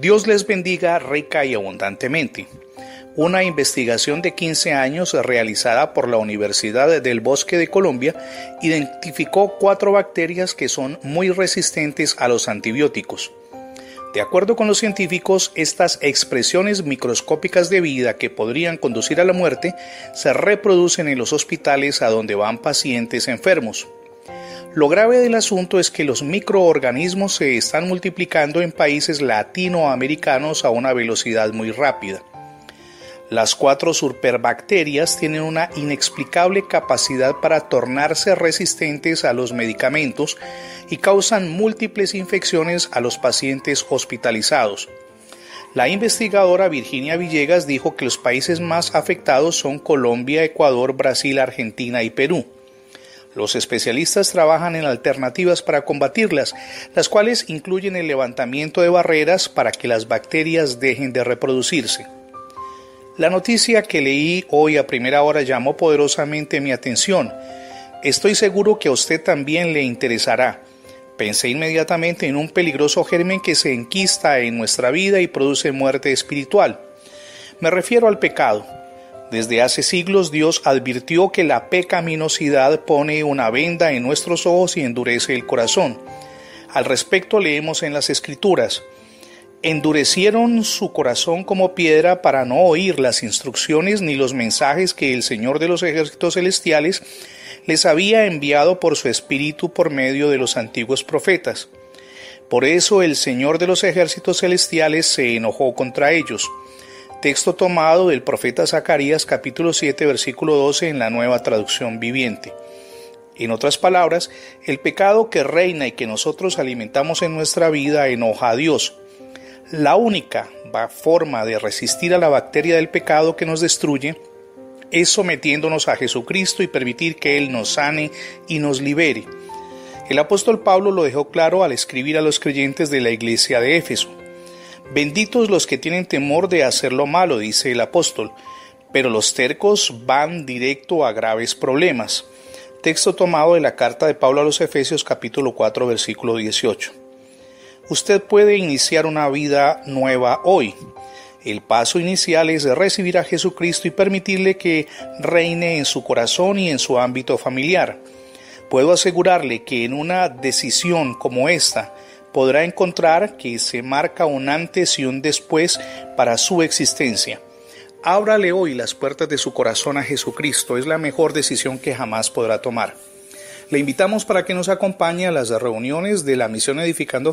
Dios les bendiga rica y abundantemente. Una investigación de 15 años realizada por la Universidad del Bosque de Colombia identificó cuatro bacterias que son muy resistentes a los antibióticos. De acuerdo con los científicos, estas expresiones microscópicas de vida que podrían conducir a la muerte se reproducen en los hospitales a donde van pacientes enfermos. Lo grave del asunto es que los microorganismos se están multiplicando en países latinoamericanos a una velocidad muy rápida. Las cuatro superbacterias tienen una inexplicable capacidad para tornarse resistentes a los medicamentos y causan múltiples infecciones a los pacientes hospitalizados. La investigadora Virginia Villegas dijo que los países más afectados son Colombia, Ecuador, Brasil, Argentina y Perú. Los especialistas trabajan en alternativas para combatirlas, las cuales incluyen el levantamiento de barreras para que las bacterias dejen de reproducirse. La noticia que leí hoy a primera hora llamó poderosamente mi atención. Estoy seguro que a usted también le interesará. Pensé inmediatamente en un peligroso germen que se enquista en nuestra vida y produce muerte espiritual. Me refiero al pecado. Desde hace siglos Dios advirtió que la pecaminosidad pone una venda en nuestros ojos y endurece el corazón. Al respecto leemos en las Escrituras, endurecieron su corazón como piedra para no oír las instrucciones ni los mensajes que el Señor de los ejércitos celestiales les había enviado por su espíritu por medio de los antiguos profetas. Por eso el Señor de los ejércitos celestiales se enojó contra ellos Texto tomado del profeta Zacarías capítulo 7 versículo 12 en la nueva traducción viviente. En otras palabras, el pecado que reina y que nosotros alimentamos en nuestra vida enoja a Dios. La única forma de resistir a la bacteria del pecado que nos destruye es sometiéndonos a Jesucristo y permitir que Él nos sane y nos libere. El apóstol Pablo lo dejó claro al escribir a los creyentes de la iglesia de Éfeso. Benditos los que tienen temor de hacer lo malo, dice el apóstol, pero los tercos van directo a graves problemas. Texto tomado de la carta de Pablo a los Efesios capítulo 4 versículo 18. Usted puede iniciar una vida nueva hoy. El paso inicial es recibir a Jesucristo y permitirle que reine en su corazón y en su ámbito familiar. Puedo asegurarle que en una decisión como esta, podrá encontrar que se marca un antes y un después para su existencia. Ábrale hoy las puertas de su corazón a Jesucristo, es la mejor decisión que jamás podrá tomar. Le invitamos para que nos acompañe a las reuniones de la Misión Edificando